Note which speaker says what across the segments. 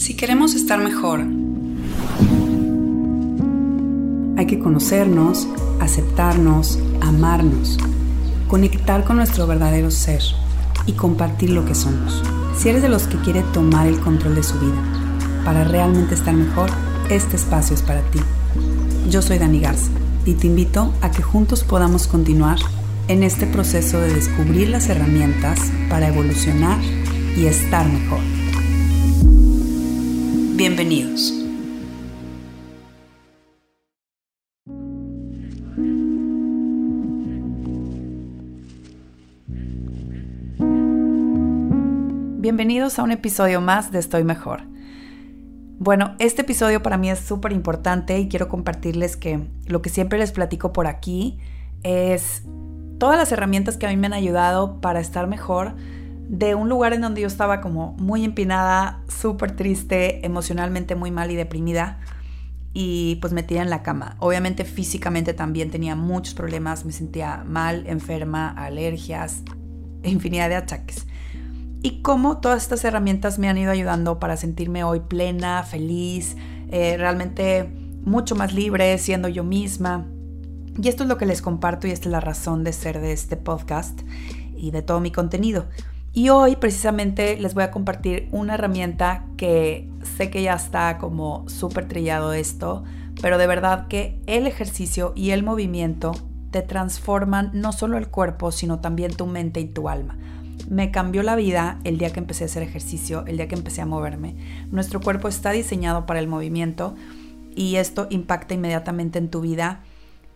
Speaker 1: Si queremos estar mejor, hay que conocernos, aceptarnos, amarnos, conectar con nuestro verdadero ser y compartir lo que somos. Si eres de los que quiere tomar el control de su vida para realmente estar mejor, este espacio es para ti. Yo soy Dani Garza y te invito a que juntos podamos continuar en este proceso de descubrir las herramientas para evolucionar y estar mejor. Bienvenidos. Bienvenidos a un episodio más de Estoy Mejor. Bueno, este episodio para mí es súper importante y quiero compartirles que lo que siempre les platico por aquí es todas las herramientas que a mí me han ayudado para estar mejor de un lugar en donde yo estaba como muy empinada, súper triste, emocionalmente muy mal y deprimida y pues metida en la cama. Obviamente físicamente también tenía muchos problemas, me sentía mal, enferma, alergias, infinidad de achaques. Y cómo todas estas herramientas me han ido ayudando para sentirme hoy plena, feliz, eh, realmente mucho más libre, siendo yo misma. Y esto es lo que les comparto y esta es la razón de ser de este podcast y de todo mi contenido. Y hoy precisamente les voy a compartir una herramienta que sé que ya está como súper trillado esto, pero de verdad que el ejercicio y el movimiento te transforman no solo el cuerpo, sino también tu mente y tu alma. Me cambió la vida el día que empecé a hacer ejercicio, el día que empecé a moverme. Nuestro cuerpo está diseñado para el movimiento y esto impacta inmediatamente en tu vida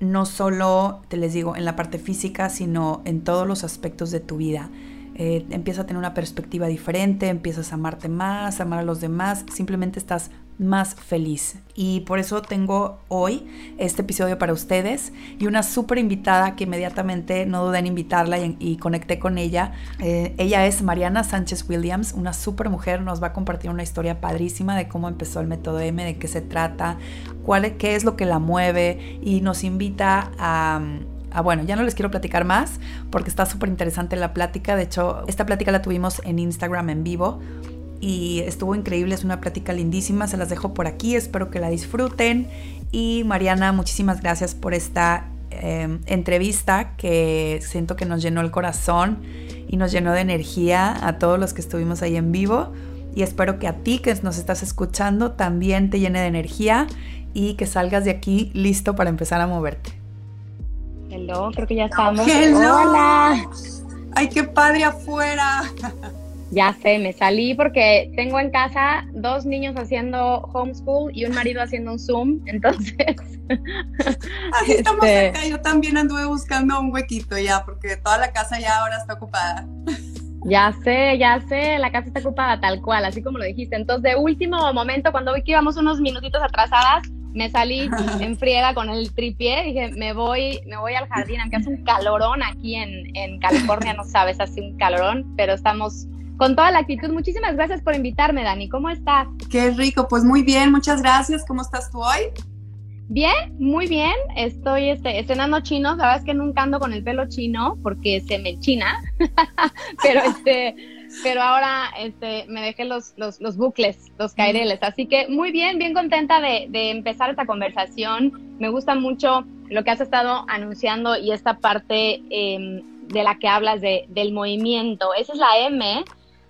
Speaker 1: no solo, te les digo, en la parte física, sino en todos los aspectos de tu vida. Eh, empiezas a tener una perspectiva diferente, empiezas a amarte más, a amar a los demás, simplemente estás más feliz. Y por eso tengo hoy este episodio para ustedes y una súper invitada que inmediatamente no dudé en invitarla y, conecté con ella. Eh, ella es Mariana Sánchez Williams, una súper mujer, nos va a compartir una historia padrísima de cómo empezó el método M, de qué se trata, cuál, qué es lo que la mueve y nos invita a... bueno, ya no les quiero platicar más porque está súper interesante la plática. De hecho, esta plática la tuvimos en Instagram en vivo y estuvo increíble, es una plática lindísima, se las dejo por aquí, espero que la disfruten y Mariana, muchísimas gracias por esta em, entrevista que siento que nos llenó el corazón y nos llenó de energía a todos los que estuvimos ahí en vivo y espero que a ti que nos estás escuchando también te llene de energía y que salgas de aquí listo para empezar a moverte.
Speaker 2: Hello, creo que ya estamos.
Speaker 1: Hola. Ay, qué padre afuera.
Speaker 2: Ya sé, me salí porque tengo en casa dos niños haciendo homeschool y un marido haciendo un Zoom, entonces...
Speaker 1: Así estamos este, acá, yo también anduve buscando un huequito ya, porque toda la casa ya ahora está ocupada.
Speaker 2: Ya sé, ya sé, la casa está ocupada tal cual, así como lo dijiste. Entonces, de último momento, cuando vi que íbamos unos minutitos atrasadas, me salí en friega con el tripié, dije, me voy, me voy al jardín, aunque hace un calorón aquí en, en California, no sabes, hace un calorón, pero estamos con toda la actitud. Muchísimas gracias por invitarme, Dani. ¿Cómo estás?
Speaker 1: Qué rico, pues muy bien, muchas gracias. ¿Cómo estás tú hoy?
Speaker 2: Bien, muy bien. Estoy este, estrenando chinos. La verdad es que nunca ando con el pelo chino porque se me china. pero este, pero ahora este, me dejé los, los, los bucles, los caireles. Así que muy bien, bien contenta de, de, empezar esta conversación. Me gusta mucho lo que has estado anunciando y esta parte eh, de la que hablas de, del movimiento. Esa es la M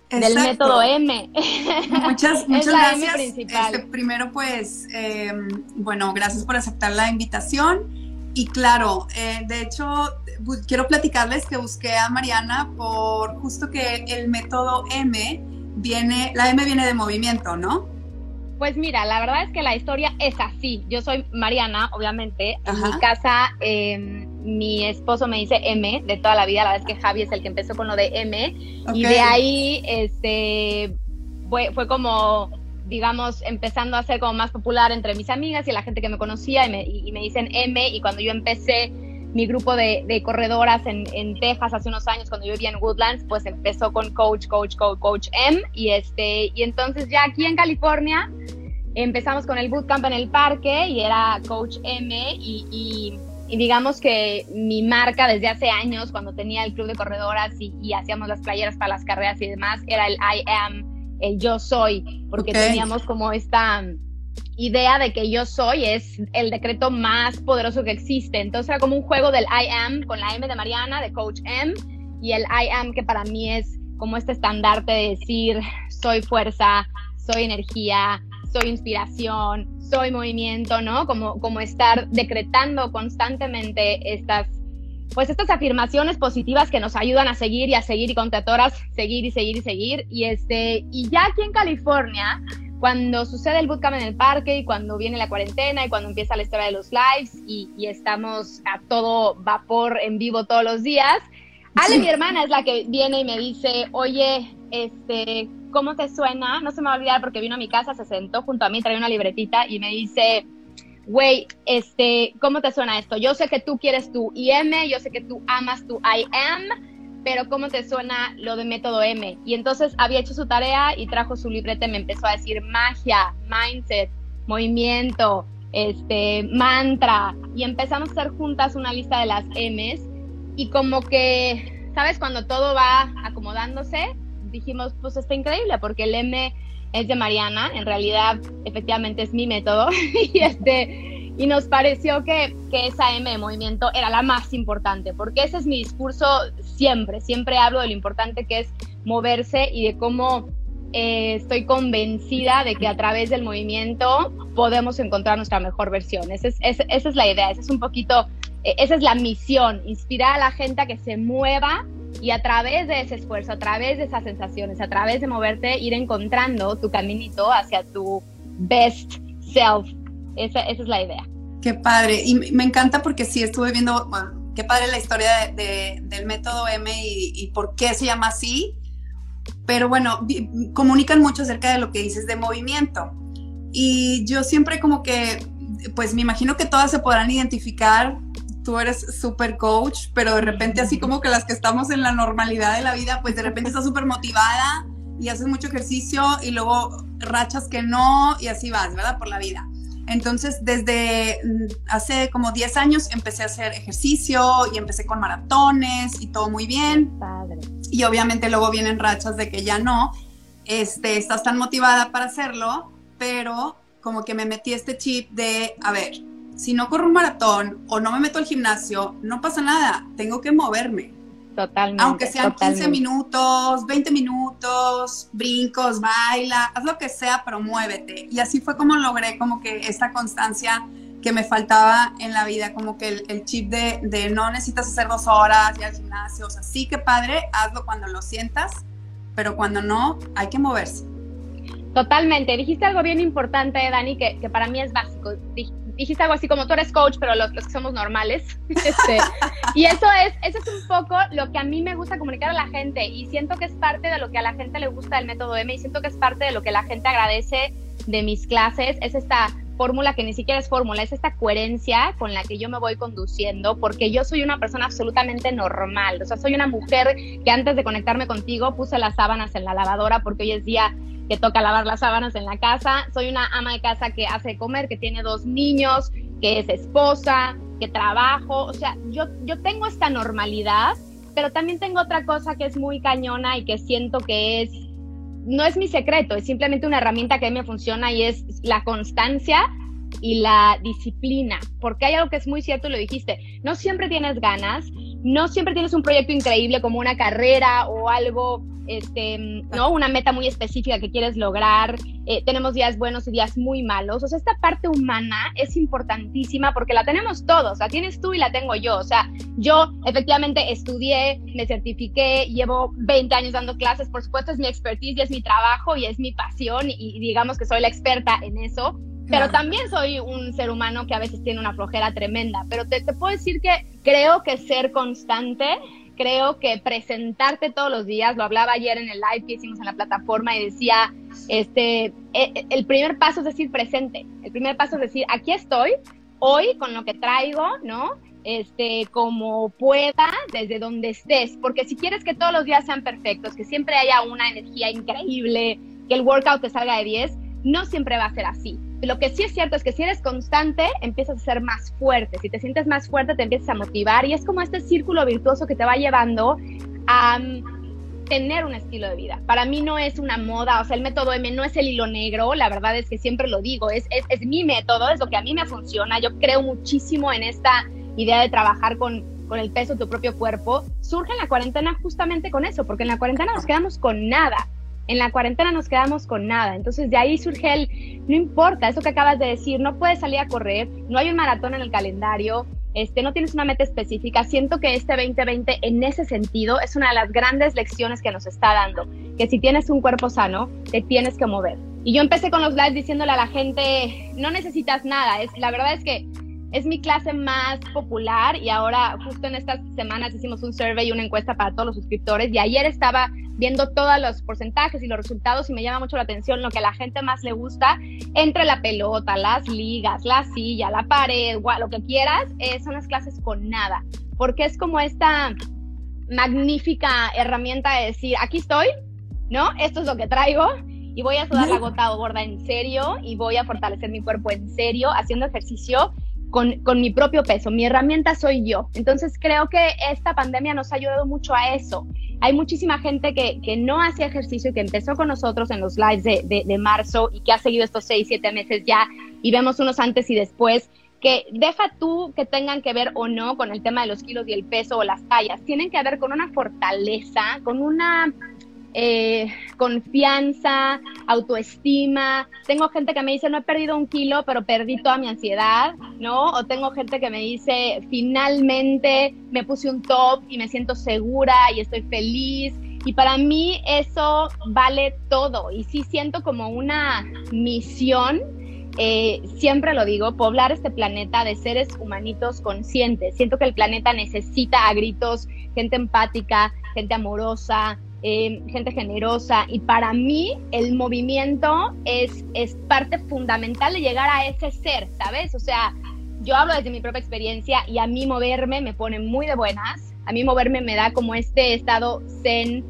Speaker 2: del método M.
Speaker 1: Muchas, muchas gracias. Este, primero, pues, em, bueno, gracias por aceptar la invitación. Y claro, eh, de hecho, quiero platicarles que busqué a Mariana por justo que el método M viene, la M viene de movimiento, ¿no?
Speaker 2: Pues mira, la verdad es que la historia es así. Yo soy Mariana, obviamente. En mi casa, eh, mi esposo me dice M de toda la vida. La verdad es que Javi es el que empezó con lo de M. Y de ahí, este, fue, fue como, digamos, empezando a ser como más popular entre mis amigas y la gente que me conocía y me, y me dicen M. Y cuando yo empecé mi grupo de, de corredoras en, en, Texas hace unos años cuando yo vivía en Woodlands, pues empezó con coach, coach, coach, coach M y este y entonces ya aquí en California empezamos con el bootcamp en el parque y era coach M y, y, digamos que mi marca desde hace años cuando tenía el club de corredoras y, y hacíamos las playeras para las carreras y demás era el I am el yo soy, porque teníamos como esta idea de que yo soy es el decreto más poderoso que existe. Entonces era como un juego del I am con la M de Mariana, de Coach M, y el I am que para mí es como este estandarte de decir soy fuerza, soy energía, soy inspiración, soy movimiento, ¿no? Como, como estar decretando constantemente estas, pues estas afirmaciones positivas que nos ayudan a seguir y a seguir y con seguir y seguir y seguir. Y este, y ya aquí en California, cuando sucede el bootcamp en el parque y cuando viene la cuarentena y cuando empieza la historia de los lives y, y estamos a todo vapor en vivo todos los días, Ale, mi hermana, es la que viene y me dice, oye, este, ¿cómo te suena? No se me va a olvidar porque vino a mi casa, se sentó junto a mí, trae una libretita y me dice, güey, este, ¿cómo te suena esto? Yo sé que tú quieres tu IM, yo sé que tú amas tu I am, pero ¿cómo te suena lo de método M? Y entonces había hecho su tarea y trajo su libreta y me empezó a decir magia, mindset, movimiento, este, mantra, y empezamos a hacer juntas una lista de las M's y como que, ¿sabes? Cuando todo va acomodándose, dijimos, pues está increíble, porque el M es de Mariana, en realidad efectivamente es mi método, y, este, y nos pareció que, que esa M de movimiento era la más importante, porque ese es mi discurso siempre, siempre hablo de lo importante que es moverse y de cómo eh, estoy convencida de que a través del movimiento podemos encontrar nuestra mejor versión. Esa es, esa es la idea, esa es un poquito e, esa es la misión, inspirar a la gente a que se mueva y a través de ese esfuerzo, a través de esas sensaciones, a través de moverte, ir encontrando tu caminito hacia tu best self. Esa, es la idea.
Speaker 3: Qué padre. Y me encanta porque sí estuve viendo, bueno, qué padre la historia del método M y, y, por qué se llama así. Pero bueno, comunican mucho acerca de lo que dices de movimiento. Y yo siempre como que, pues me imagino que todas se podrán identificar tú eres súper coach, pero de repente así como que las que estamos en la normalidad de la vida, pues de repente estás súper motivada y haces mucho ejercicio y luego rachas que no y así vas, ¿verdad? Por la vida. Entonces, desde mm, hace como 10 años empecé a hacer ejercicio y empecé con maratones y todo muy bien. Padre. Y obviamente luego vienen rachas de que ya no, este, estás tan motivada para hacerlo, pero como que me metí este chip de, a ver, si no corro un maratón o no me meto al gimnasio, no pasa nada, tengo que moverme.
Speaker 2: Totalmente.
Speaker 3: Aunque sean 15 minutos, 20 minutos, brincos, baila, haz lo que sea, pero muévete. Y así fue como logré como que esta constancia que me faltaba en la vida, como que el, chip de, de, no necesitas hacer dos horas y al gimnasio, o sea, sí que padre, hazlo cuando lo sientas, pero cuando no, hay que moverse.
Speaker 2: Totalmente. Dijiste algo bien importante, Dani, que, que para mí es básico dijiste algo así como tú eres coach, pero los, que somos normales. Este, y eso es, eso es un poco lo que a mí me gusta comunicar a la gente y siento que es parte de lo que a la gente le gusta del método M y siento que es parte de lo que la gente agradece de mis clases, es esta fórmula que ni siquiera es fórmula, es esta coherencia con la que yo me voy conduciendo, porque yo soy una persona absolutamente normal, o sea, soy una mujer que antes de conectarme contigo puse las sábanas en la lavadora porque hoy es día que toca lavar las sábanas en la casa, soy una ama de casa que hace comer, que tiene dos niños, que es esposa, que trabajo, o sea, yo, yo tengo esta normalidad, pero también tengo otra cosa que es muy cañona y que siento que es, no es mi secreto, es simplemente una herramienta que me funciona y es la constancia y la disciplina, porque hay algo que es muy cierto y lo dijiste, no siempre tienes ganas, no siempre tienes un proyecto increíble como una carrera o algo este, ¿no? Una meta muy específica que quieres lograr. Eh, tenemos días buenos y días muy malos. O sea, esta parte humana es importantísima porque la tenemos todos. La tienes tú y la tengo yo. O sea, yo efectivamente estudié, me certifiqué, llevo 20 años dando clases. Por supuesto, es mi expertise y es mi trabajo y es mi pasión y, digamos que soy la experta en eso. Pero también soy un ser humano que a veces tiene una flojera tremenda. Pero te, te puedo decir que creo que ser constante creo que presentarte todos los días, lo hablaba ayer en el live que hicimos en la plataforma y decía, este, e, e, el primer paso es decir presente, el primer paso es decir, aquí estoy, hoy con lo que traigo, ¿no? Este, como pueda, desde donde estés, porque si quieres que todos los días sean perfectos, que siempre haya una energía increíble, que el workout te salga de 10, no siempre va a ser así. Lo que sí es cierto es que si eres constante, empiezas a ser más fuerte. Si te sientes más fuerte, te empiezas a motivar y es como este círculo virtuoso que te va llevando a, tener un estilo de vida. Para mí no es una moda, o sea, el método M no es el hilo negro, la verdad es que siempre lo digo, es, es, es mi método, es lo que a mí me funciona. Yo creo muchísimo en esta idea de trabajar con, con el peso de tu propio cuerpo. Surge en la cuarentena justamente con eso, porque en la cuarentena nos quedamos con nada. En la cuarentena nos quedamos con nada. Entonces de ahí surge el, no importa, eso que acabas de decir, no puedes salir a correr, no hay un maratón en el calendario, este, no tienes una meta específica. Siento que este 2020 en ese sentido es una de las grandes lecciones que nos está dando, que si tienes un cuerpo sano, te tienes que mover. Y yo empecé con los lives diciéndole a la gente, no necesitas nada, es, la verdad es que es mi clase más popular y ahora justo en estas semanas hicimos un survey y una encuesta para todos los suscriptores y ayer estaba viendo todos los porcentajes y los resultados y me llama mucho la atención lo que a la gente más le gusta entre la pelota, las ligas, la silla, la pared, lo que quieras, eh, son las clases con nada, porque es como esta magnífica herramienta de decir, aquí estoy, ¿no? Esto es lo que traigo y voy a sudar la gota gorda en serio y voy a fortalecer mi cuerpo en serio haciendo ejercicio con, mi propio peso. Mi herramienta soy yo. Entonces creo que esta pandemia nos ha ayudado mucho a eso. Hay muchísima gente que, que no hacía ejercicio y que empezó con nosotros en los lives de, de, marzo y que ha seguido estos seis, siete meses ya y vemos unos antes y después que deja tú que tengan que ver o no con el tema de los kilos y el peso o las tallas, tienen que ver con una fortaleza, con una eh, confianza, autoestima. Tengo gente que me dice, no he perdido un kilo, pero perdí toda mi ansiedad, ¿no? O tengo gente que me dice, finalmente me puse un top y me siento segura y estoy feliz. Y para mí eso vale todo. Y sí siento como una misión eh, siempre lo digo, poblar este planeta de seres humanitos conscientes. Siento que el planeta necesita a gritos gente empática, gente amorosa, eh, gente generosa. Y para mí el movimiento es, es parte fundamental de llegar a ese ser, ¿sabes? O sea, yo hablo desde mi propia experiencia y a mí moverme me pone muy de buenas, a mí moverme me da como este estado zen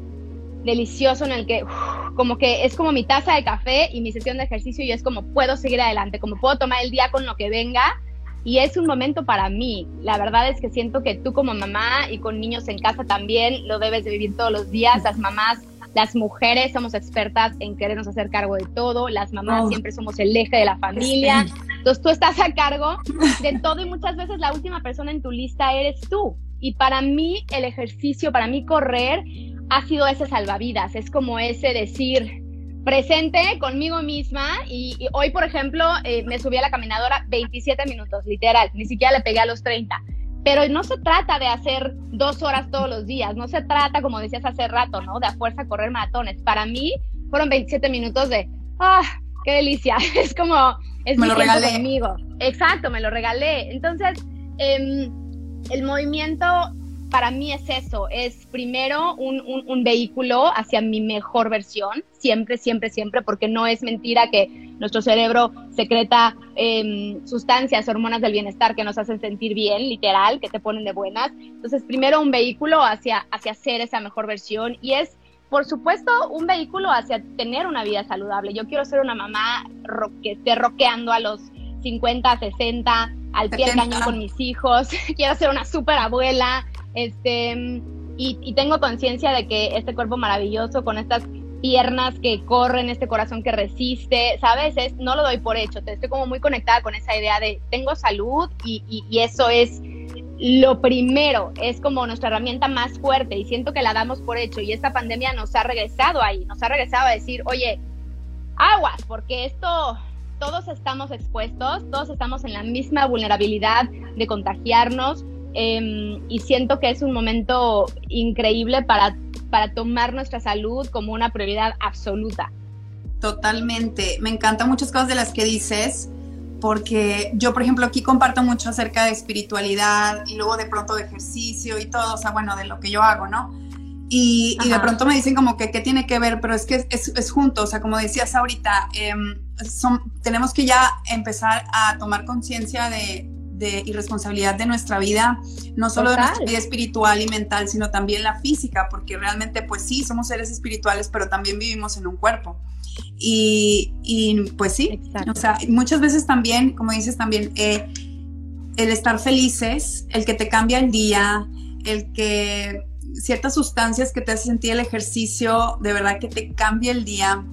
Speaker 2: delicioso en el que como que es como mi taza de café y mi sesión de ejercicio y es como puedo seguir adelante, como puedo tomar el día con lo que venga y es un momento para mí. La verdad es que siento que tú como mamá y con niños en casa también lo debes de vivir todos los días. Las mamás, las mujeres somos expertas en querernos hacer cargo de todo. Las mamás oh. siempre somos el eje de la familia. Entonces tú estás a cargo de todo y muchas veces la última persona en tu lista eres tú. Y para mí el ejercicio, para mí correr ha sido ese salvavidas. Es como ese decir, presente conmigo misma y, hoy, por ejemplo, eh, me subí a la caminadora 27 minutos, literal, ni siquiera le pegué a los 30. Pero no se trata de hacer dos horas todos los días, no se trata, como decías hace rato, ¿no? De a fuerza correr maratones. Para mí fueron 27 minutos de, ah, qué delicia, es como, es
Speaker 3: me lo regalé.
Speaker 2: conmigo. Exacto, me lo regalé. Entonces, eh, el movimiento para mí es eso, es primero un, un, vehículo hacia mi mejor versión, siempre, siempre, siempre, porque no es mentira que nuestro cerebro secreta eh, sustancias, hormonas del bienestar que nos hacen sentir bien, literal, que te ponen de buenas. Entonces, primero un vehículo hacia, hacia ser esa mejor versión y es, por supuesto, un vehículo hacia tener una vida saludable. Yo quiero ser una mamá que esté roqueando a los 50, 60, al pie del cañón con mis hijos. quiero ser una súper abuela este, y, tengo conciencia de que este cuerpo maravilloso con estas piernas que corren, este corazón que resiste, ¿sabes? Es, no lo doy por hecho, estoy como muy conectada con esa idea de tengo salud y, y, eso es lo primero, es como nuestra herramienta más fuerte y siento que la damos por hecho y esta pandemia nos ha regresado ahí, nos ha regresado a decir, oye, aguas, porque esto, todos estamos expuestos, todos estamos en la misma vulnerabilidad de contagiarnos, Em, y siento que es un momento increíble para, para tomar nuestra salud como una prioridad absoluta.
Speaker 3: Totalmente. Me encantan muchas cosas de las que dices, porque yo, por ejemplo, aquí comparto mucho acerca de espiritualidad y luego de pronto de ejercicio y todo, o sea, bueno, de lo que yo hago, ¿no? Y, y de pronto me dicen como que qué tiene que ver, pero es que es, es, junto, o sea, como decías ahorita, em, son, tenemos que ya empezar a tomar conciencia de, de irresponsabilidad de nuestra vida, no solo de nuestra vida espiritual y mental, sino también la física, porque realmente pues sí, somos seres espirituales, pero también vivimos en un cuerpo. Y, pues sí, o sea, muchas veces también, como dices también, eh, el estar felices, el que te cambia el día, el que ciertas sustancias que te hacen sentir el ejercicio, de verdad que te cambia el día.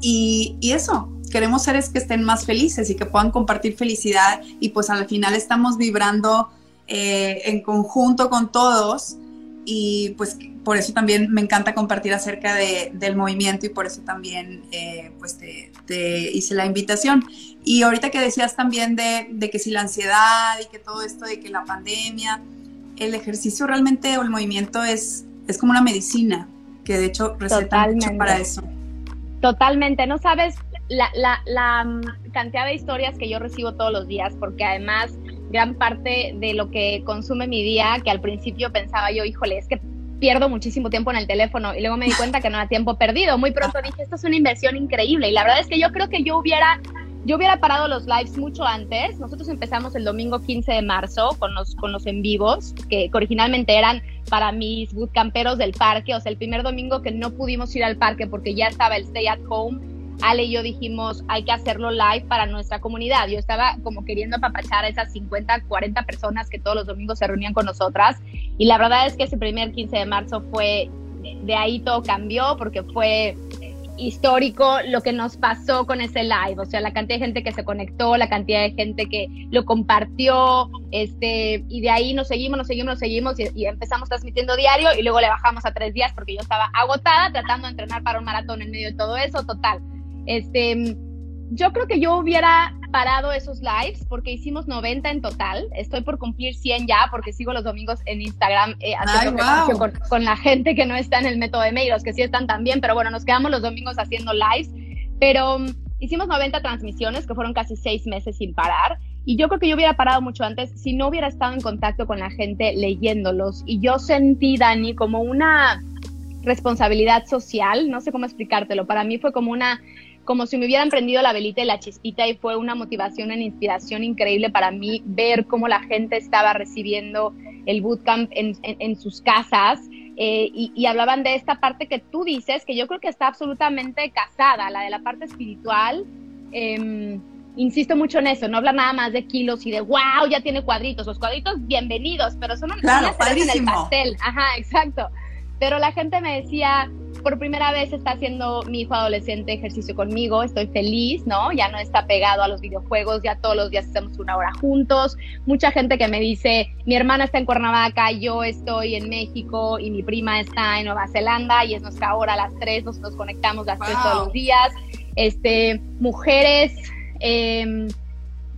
Speaker 3: Y, y eso, queremos seres que estén más felices y que puedan compartir felicidad y pues al final estamos vibrando eh, en conjunto con todos y pues por eso también me encanta compartir acerca de, del movimiento y por eso también eh, pues te, hice la invitación. Y ahorita que decías también de, de, que si la ansiedad y que todo esto de que la pandemia, el ejercicio realmente o el movimiento es, es como una medicina, que de hecho receta mucho para eso.
Speaker 2: Totalmente, no sabes la, la, la mm, cantidad de historias que yo recibo todos los días, porque además gran parte de lo que consume mi día, que al principio pensaba yo, híjole, es que pierdo muchísimo tiempo en el teléfono y luego me di cuenta que no era tiempo perdido. Muy pronto dije, esto es una inversión increíble y la verdad es que yo creo que yo hubiera yo hubiera parado los lives mucho antes. Nosotros empezamos el domingo 15 de marzo con los, con los en vivos, que, originalmente eran para mis bootcamperos del parque. O sea, el primer domingo que no pudimos ir al parque porque ya estaba el stay at home, Ale y yo dijimos, hay que hacerlo live para nuestra comunidad. Yo estaba como queriendo apapachar a esas 50, 40 personas que todos los domingos se reunían con nosotras. Y la verdad es que ese primer 15 de marzo fue, de ahí todo cambió porque fue histórico lo que nos pasó con ese live, o sea, la cantidad de gente que se conectó, la cantidad de gente que lo compartió, este, y de ahí nos seguimos, nos seguimos, nos seguimos y, y, empezamos transmitiendo diario y luego le bajamos a tres días porque yo estaba agotada tratando de entrenar para un maratón en medio de todo eso, total. Este, yo creo que yo hubiera parado esos lives porque hicimos 90 en total. Estoy por cumplir 100 ya porque sigo los domingos en Instagram eh, haciendo con, la gente que no está en el método de Meiros, que sí están también, pero bueno, nos quedamos los domingos haciendo lives. Pero um, hicimos 90 transmisiones que fueron casi seis meses sin parar. Y yo creo que yo hubiera parado mucho antes si no hubiera estado en contacto con la gente leyéndolos. Y yo sentí, Dani, como una responsabilidad social, no sé cómo explicártelo. Para mí fue como una como si me hubieran prendido la velita y la chispita y fue una motivación, una inspiración increíble para mí ver cómo la gente estaba recibiendo el bootcamp en, sus casas eh, y, hablaban de esta parte que tú dices, que yo creo que está absolutamente casada, la de la parte espiritual. Em, insisto mucho en eso, no habla nada más de kilos y de wow, ya tiene cuadritos. Los cuadritos, bienvenidos, pero son
Speaker 3: claro, en el
Speaker 2: pastel. Ajá, exacto. Pero la gente me decía, por primera vez está haciendo mi hijo adolescente ejercicio conmigo, estoy feliz, ¿no? Ya no está pegado a los videojuegos, ya todos los días hacemos una hora juntos. Mucha gente que me dice, mi hermana está en Cuernavaca, yo estoy en México y mi prima está en Nueva Zelanda y es nuestra hora a las tres, nos, nos conectamos las tres todos los días. Este, mujeres eh,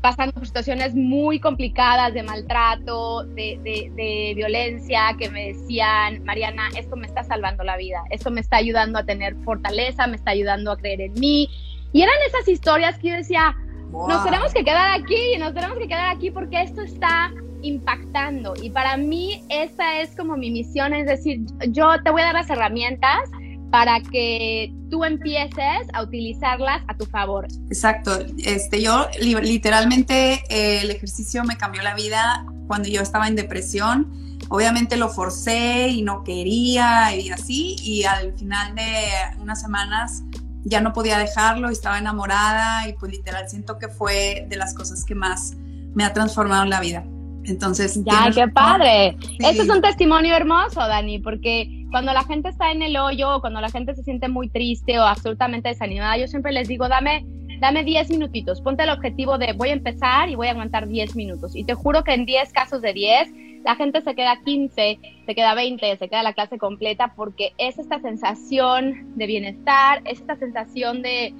Speaker 2: pasando por situaciones muy complicadas de maltrato, de, violencia, que me decían, Mariana, esto me está salvando la vida, esto me está ayudando a tener fortaleza, me está ayudando a creer en mí. Y eran esas historias que yo decía, nos tenemos que quedar aquí, nos tenemos que quedar aquí porque esto está impactando. Y para mí esa es como mi misión, es decir, yo te voy a dar las herramientas para que tú empieces a utilizarlas a tu favor.
Speaker 3: Exacto. Este, yo literalmente eh, el ejercicio me cambió la vida cuando yo estaba en depresión. Obviamente lo forcé y no quería y así. Y al final de unas semanas ya no podía dejarlo, estaba enamorada y pues literal siento que fue de las cosas que más me ha transformado en la vida. Entonces,
Speaker 2: ya, qué padre. Esto es un testimonio hermoso, Dani, porque cuando la gente está en el hoyo, cuando la gente se siente muy triste o absolutamente desanimada, yo siempre les digo, dame, dame 10 minutitos, ponte el objetivo de voy a empezar y voy a aguantar 10 minutos. Y te juro que en 10 casos de 10, la gente se queda 15, se queda 20, se queda la clase completa porque es esta sensación de bienestar, es esta sensación de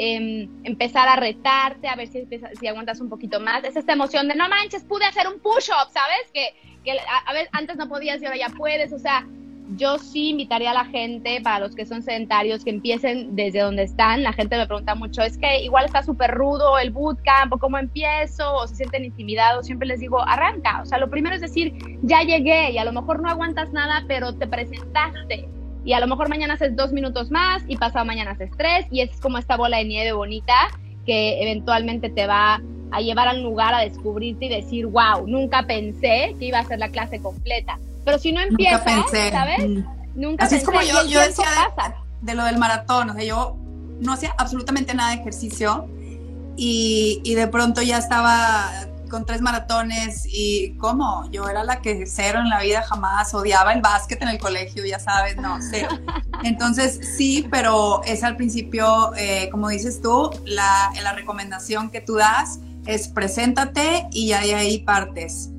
Speaker 2: Em, empezar a retarte, a ver si, si aguantas un poquito más. Es esta emoción de, no manches, pude hacer un push-up, ¿sabes? Que, que a, ver, antes no podías y ahora ya puedes. O sea, yo sí invitaría a la gente, para los que son sedentarios, que empiecen desde donde están. La gente me pregunta mucho, es que igual está súper rudo el bootcamp, o cómo empiezo, o se sienten intimidados. Siempre les digo, arranca. O sea, lo primero es decir, ya llegué y a lo mejor no aguantas nada, pero te presentaste y a lo mejor mañana haces dos minutos más y pasado mañana haces tres y es como esta bola de nieve bonita que eventualmente te va a llevar al lugar a descubrirte y decir, wow, nunca pensé que iba a ser la clase completa. Pero si no empiezas, ¿sabes? Mm.
Speaker 3: Nunca Así es como yo, yo decía de, lo del maratón, o sea, yo no hacía absolutamente nada de ejercicio y, y de pronto ya estaba con tres maratones y ¿cómo? Yo era la que cero en la vida jamás, odiaba el básquet en el colegio, ya sabes, no, cero. Entonces sí, pero es al principio, eh, como dices tú, la, la recomendación que tú das es preséntate y ya de ahí partes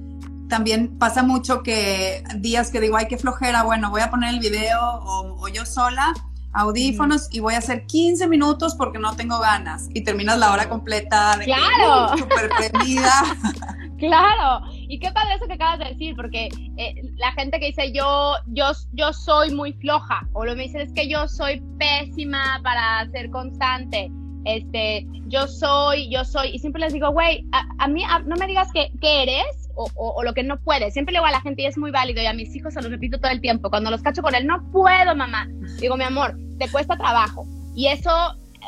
Speaker 3: también pasa mucho que días que digo, ay, qué flojera, bueno, voy a poner el video o, yo sola, audífonos y voy a hacer 15 minutos porque no tengo ganas. Y terminas la hora completa de
Speaker 2: claro.
Speaker 3: súper
Speaker 2: claro, y qué padre eso que acabas de decir, porque eh, la gente que dice yo, yo, yo soy muy floja, o lo que me dicen es que yo soy pésima para ser constante, este, yo soy, yo soy, y siempre les digo, güey, a, mí no me digas qué eres, o, lo que no puede. Siempre le digo a la gente y es muy válido y a mis hijos se lo repito todo el tiempo. Cuando los cacho con él, no puedo, mamá. Digo, mi amor, te cuesta trabajo. Y eso,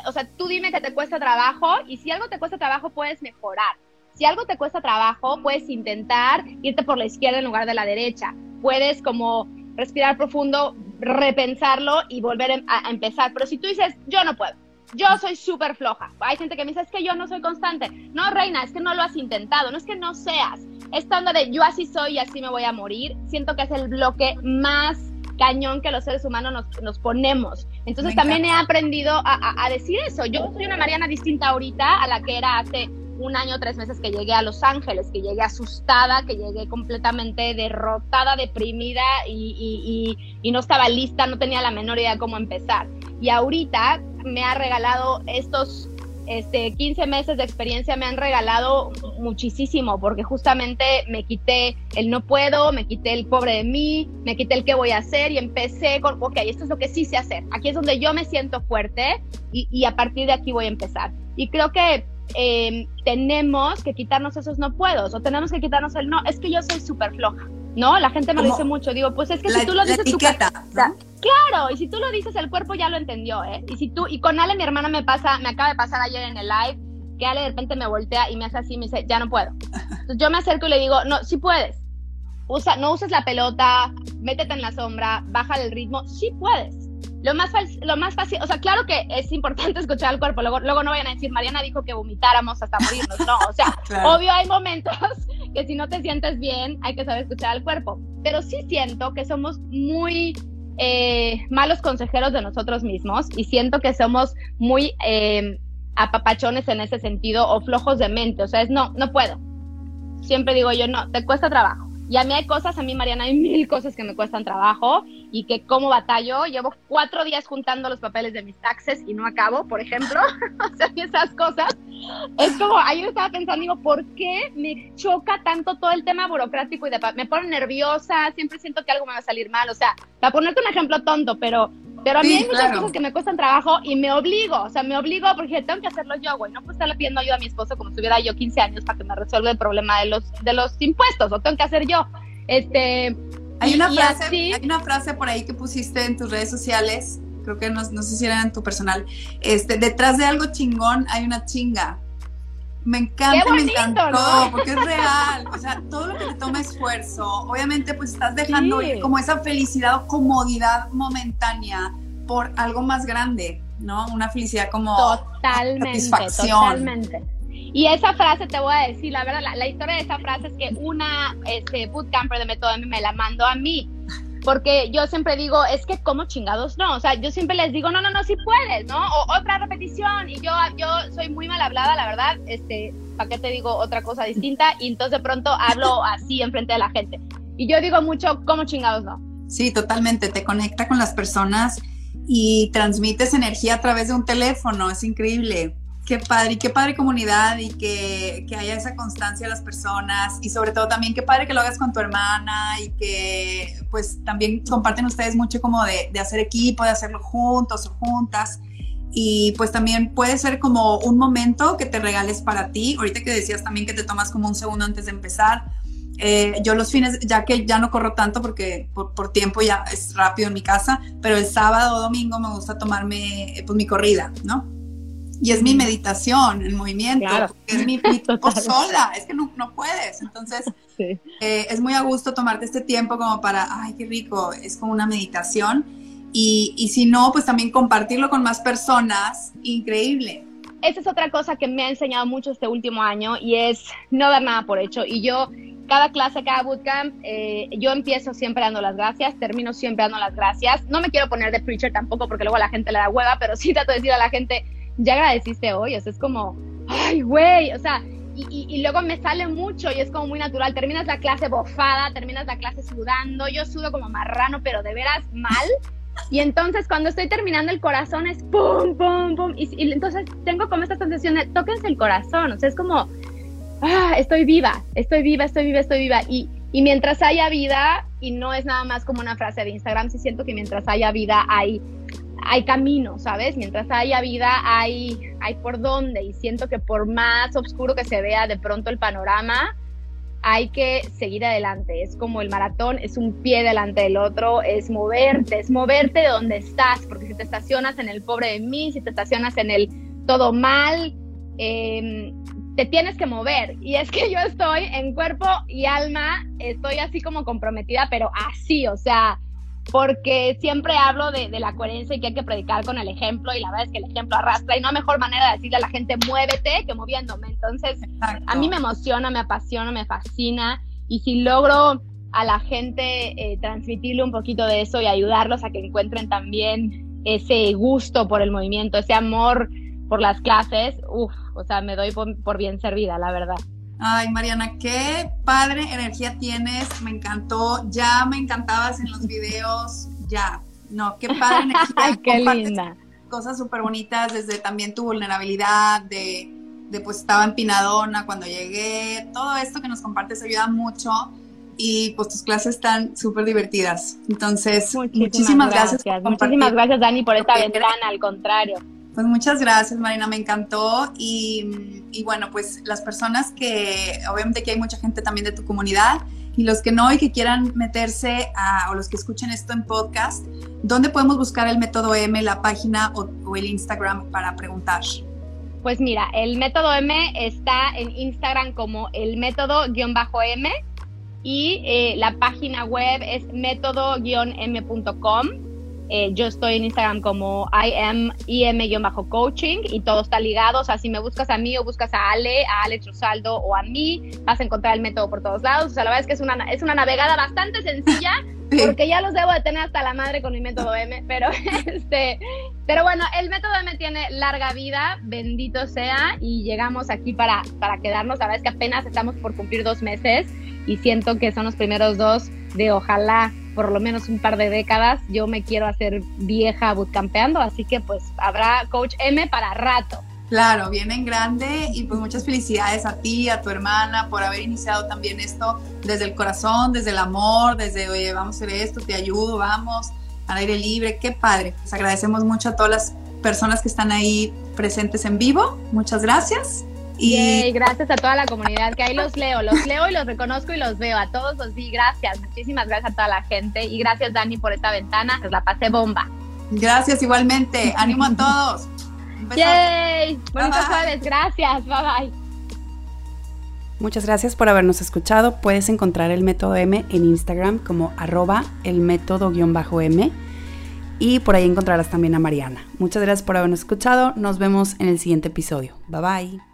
Speaker 2: o sea, tú dime que te cuesta trabajo y si algo te cuesta trabajo puedes mejorar. Si algo te cuesta trabajo, puedes intentar irte por la izquierda en lugar de la derecha. Puedes como respirar profundo, repensarlo y volver a empezar. Pero si tú dices, yo no puedo, yo soy súper floja. Hay gente que me dice, es que yo no soy constante. No, reina, es que no lo has intentado, no es que no seas. Estando de yo así soy y así me voy a morir, siento que es el bloque más cañón que los seres humanos nos, ponemos. Entonces también he aprendido a, a, decir eso. Yo soy una Mariana distinta ahorita a la que era hace un año, tres meses que llegué a Los Ángeles, que llegué asustada, que llegué completamente derrotada, deprimida y, y, no estaba lista, no tenía la menor idea de cómo empezar. Y ahorita me ha regalado estos este, 15 meses de experiencia me han regalado muchísimo, porque justamente me quité el no puedo, me quité el pobre de mí, me quité el qué voy a hacer y empecé con, ok, esto es lo que sí sé hacer. Aquí es donde yo me siento fuerte y, y a partir de aquí voy a empezar. Y creo que Em, tenemos que quitarnos esos no puedo o tenemos que quitarnos el no, es que yo soy súper floja, ¿no? La gente me lo dice mucho, digo, pues es que si tú lo dices, claro, y si tú lo dices, el cuerpo ya lo entendió, ¿eh? Y si tú, y con Ale, mi hermana me pasa, me acaba de pasar ayer en el live, que Ale de repente me voltea y me hace así, me dice, ya no puedo. Entonces yo me acerco y le digo, no, sí puedes. Usa, no uses la pelota, métete en la sombra, baja el ritmo, sí puedes lo más, lo más fácil, o sea, claro que es importante escuchar al cuerpo, luego, luego no vayan a decir, Mariana dijo que vomitáramos hasta morirnos, no, o sea, obvio hay momentos que si no te sientes bien, hay que saber escuchar al cuerpo, pero sí siento que somos muy eh, malos consejeros de nosotros mismos y siento que somos muy eh, apapachones en ese sentido o flojos de mente, o sea, es no, no puedo. Siempre digo yo, no, te cuesta trabajo y a mí hay cosas, a mí Mariana, hay mil cosas que me cuestan trabajo y que como batallo, llevo cuatro días juntando los papeles de mis taxes y no acabo, por ejemplo. o sea, esas cosas. Es como, ayer estaba pensando, digo, ¿por qué me choca tanto todo el tema burocrático y de, me pone nerviosa? Siempre siento que algo me va a salir mal. O sea, para ponerte un ejemplo tonto, pero pero a mí hay muchas cosas que me cuestan trabajo y me obligo, o sea, me obligo porque tengo que hacerlo yo, güey. No puedo estarle pidiendo ayuda a mi esposo como si tuviera yo 15 años para que me resuelva el problema de los, de los impuestos, o tengo que hacer yo. Este.
Speaker 3: Hay una, frase, hay una frase por ahí que pusiste en tus redes sociales, creo que no, no sé si era en tu personal. Este, detrás de algo chingón hay una chinga. Me encanta, me encantó, porque es real. O sea, todo toma esfuerzo, obviamente, pues estás dejando como esa felicidad o comodidad momentánea por algo más grande, ¿no? Una felicidad como
Speaker 2: totalmente, satisfacción. Totalmente. Y esa frase te voy a decir, la verdad, la, historia de esa frase es que una este, bootcamper de Método me la mandó a mí porque yo siempre digo, es que como chingados no, o sea, yo siempre les digo, no, no, no, si puedes, ¿no? O otra repetición, y yo, yo soy muy mal hablada, la verdad, este, ¿para qué te digo otra cosa distinta? Y entonces de pronto hablo así enfrente de la gente. Y yo digo mucho, como chingados no.
Speaker 3: Sí, totalmente, te conecta con las personas y transmites energía a través de un teléfono, es increíble. Qué padre, y qué padre comunidad y que, que, haya esa constancia a las personas y sobre todo también qué padre que lo hagas con tu hermana y que pues también comparten ustedes mucho como de, de hacer equipo, de hacerlo juntos o juntas y pues también puede ser como un momento que te regales para ti. Ahorita que decías también que te tomas como un segundo antes de empezar. Eh, yo los fines, ya que ya no corro tanto porque por, por, tiempo ya es rápido en mi casa, pero el sábado o domingo me gusta tomarme pues mi corrida, ¿no? Y es mi meditación, el movimiento, es mi, sola, es que no, no puedes. Entonces, eh, es muy a gusto tomarte este tiempo como para, ay, qué rico, es como una meditación. Y, y si no, pues también compartirlo con más personas, increíble.
Speaker 2: esa es otra cosa que me ha enseñado mucho este último año y es no dar nada por hecho. Y yo, cada clase, cada bootcamp, eh, yo empiezo siempre dando las gracias, termino siempre dando las gracias. No me quiero poner de preacher tampoco porque luego a la gente le da hueva, pero sí trato de decir a la gente, ya agradeciste hoy, o sea, es como, ay, güey, o sea, y, y, luego me sale mucho y es como muy natural. Terminas la clase bofada, terminas la clase sudando, yo sudo como marrano, pero de veras mal. Y entonces cuando estoy terminando el corazón es pum, pum, pum. Y, entonces tengo como esta sensación de tóquense el corazón. O sea, es como, ah, estoy viva, estoy viva, estoy viva, estoy viva. Y, y mientras haya vida, y no es nada más como una frase de Instagram, sí siento que mientras haya vida hay, hay camino, ¿sabes? Mientras haya vida hay, hay por dónde. Y siento que por más oscuro que se vea de pronto el panorama, hay que seguir adelante. Es como el maratón, es un pie delante del otro, es moverte, es moverte de donde estás, porque si te estacionas en el pobre de mí, si te estacionas en el todo mal, em, te tienes que mover. Y es que yo estoy en cuerpo y alma, estoy así como comprometida, pero así, o sea, porque siempre hablo de, la coherencia y que hay que predicar con el ejemplo y la verdad es que el ejemplo arrastra y no hay mejor manera de decirle a la gente muévete que moviéndome. Entonces, a mí me emociona, me apasiona, me fascina y si logro a la gente eh, transmitirle un poquito de eso y ayudarlos a que encuentren también ese gusto por el movimiento, ese amor por las clases, uff, o sea, me doy por bien servida, la verdad.
Speaker 3: Ay, Mariana, qué padre energía tienes, me encantó, ya me encantabas en los videos, ya, no, qué padre energía.
Speaker 2: Ay, qué linda.
Speaker 3: Cosas súper bonitas, desde también tu vulnerabilidad, de, de pues estaba empinadona cuando llegué, todo esto que nos compartes ayuda mucho y pues tus clases están súper divertidas. Entonces, muchísimas, gracias.
Speaker 2: muchísimas gracias, Dani, por esta ventana, al contrario.
Speaker 3: Pues muchas gracias, Marina, me encantó. Y, bueno, pues las personas que, obviamente que hay mucha gente también de tu comunidad, y los que no y que quieran meterse a, o los que escuchen esto en podcast, ¿dónde podemos buscar el método M, la página o, el Instagram para preguntar?
Speaker 2: Pues mira, el método M está en Instagram como el método-M y eh, la página web es método-m.com eh, yo estoy en Instagram como im-coaching y todo está ligado. O sea, si me buscas a mí o buscas a Ale, a Alex Rosaldo o a mí, vas a encontrar el método por todos lados. O sea, la verdad es que es una, es una navegada bastante sencilla porque ya los debo de tener hasta la madre con mi método M, pero este, pero bueno, el método M tiene larga vida, bendito sea, y llegamos aquí para, para quedarnos. La verdad es que apenas estamos por cumplir dos meses y siento que son los primeros dos de ojalá por lo menos un par de décadas. Yo me quiero hacer vieja bootcampeando, así que pues habrá Coach M para rato.
Speaker 3: Claro, viene en grande y pues muchas felicidades a ti, a tu hermana, por haber iniciado también esto desde el corazón, desde el amor, desde, oye, vamos a hacer esto, te ayudo, vamos, al aire libre, qué padre. Les agradecemos mucho a todas las personas que están ahí presentes en vivo. Muchas gracias.
Speaker 2: Y gracias a toda la comunidad que ahí los leo, los leo y los reconozco y los veo. A todos los di gracias. Muchísimas gracias a toda la gente y gracias Dani por esta ventana. Pues la pasé bomba.
Speaker 3: Gracias igualmente. Ánimo a todos.
Speaker 2: Yay. Bonitos jueves. Gracias. Bye bye.
Speaker 3: Muchas gracias por habernos escuchado. Puedes encontrar el método M en Instagram como arroba el método-m y por ahí encontrarás también a Mariana. Muchas gracias por habernos escuchado. Nos vemos en el siguiente episodio. Bye bye.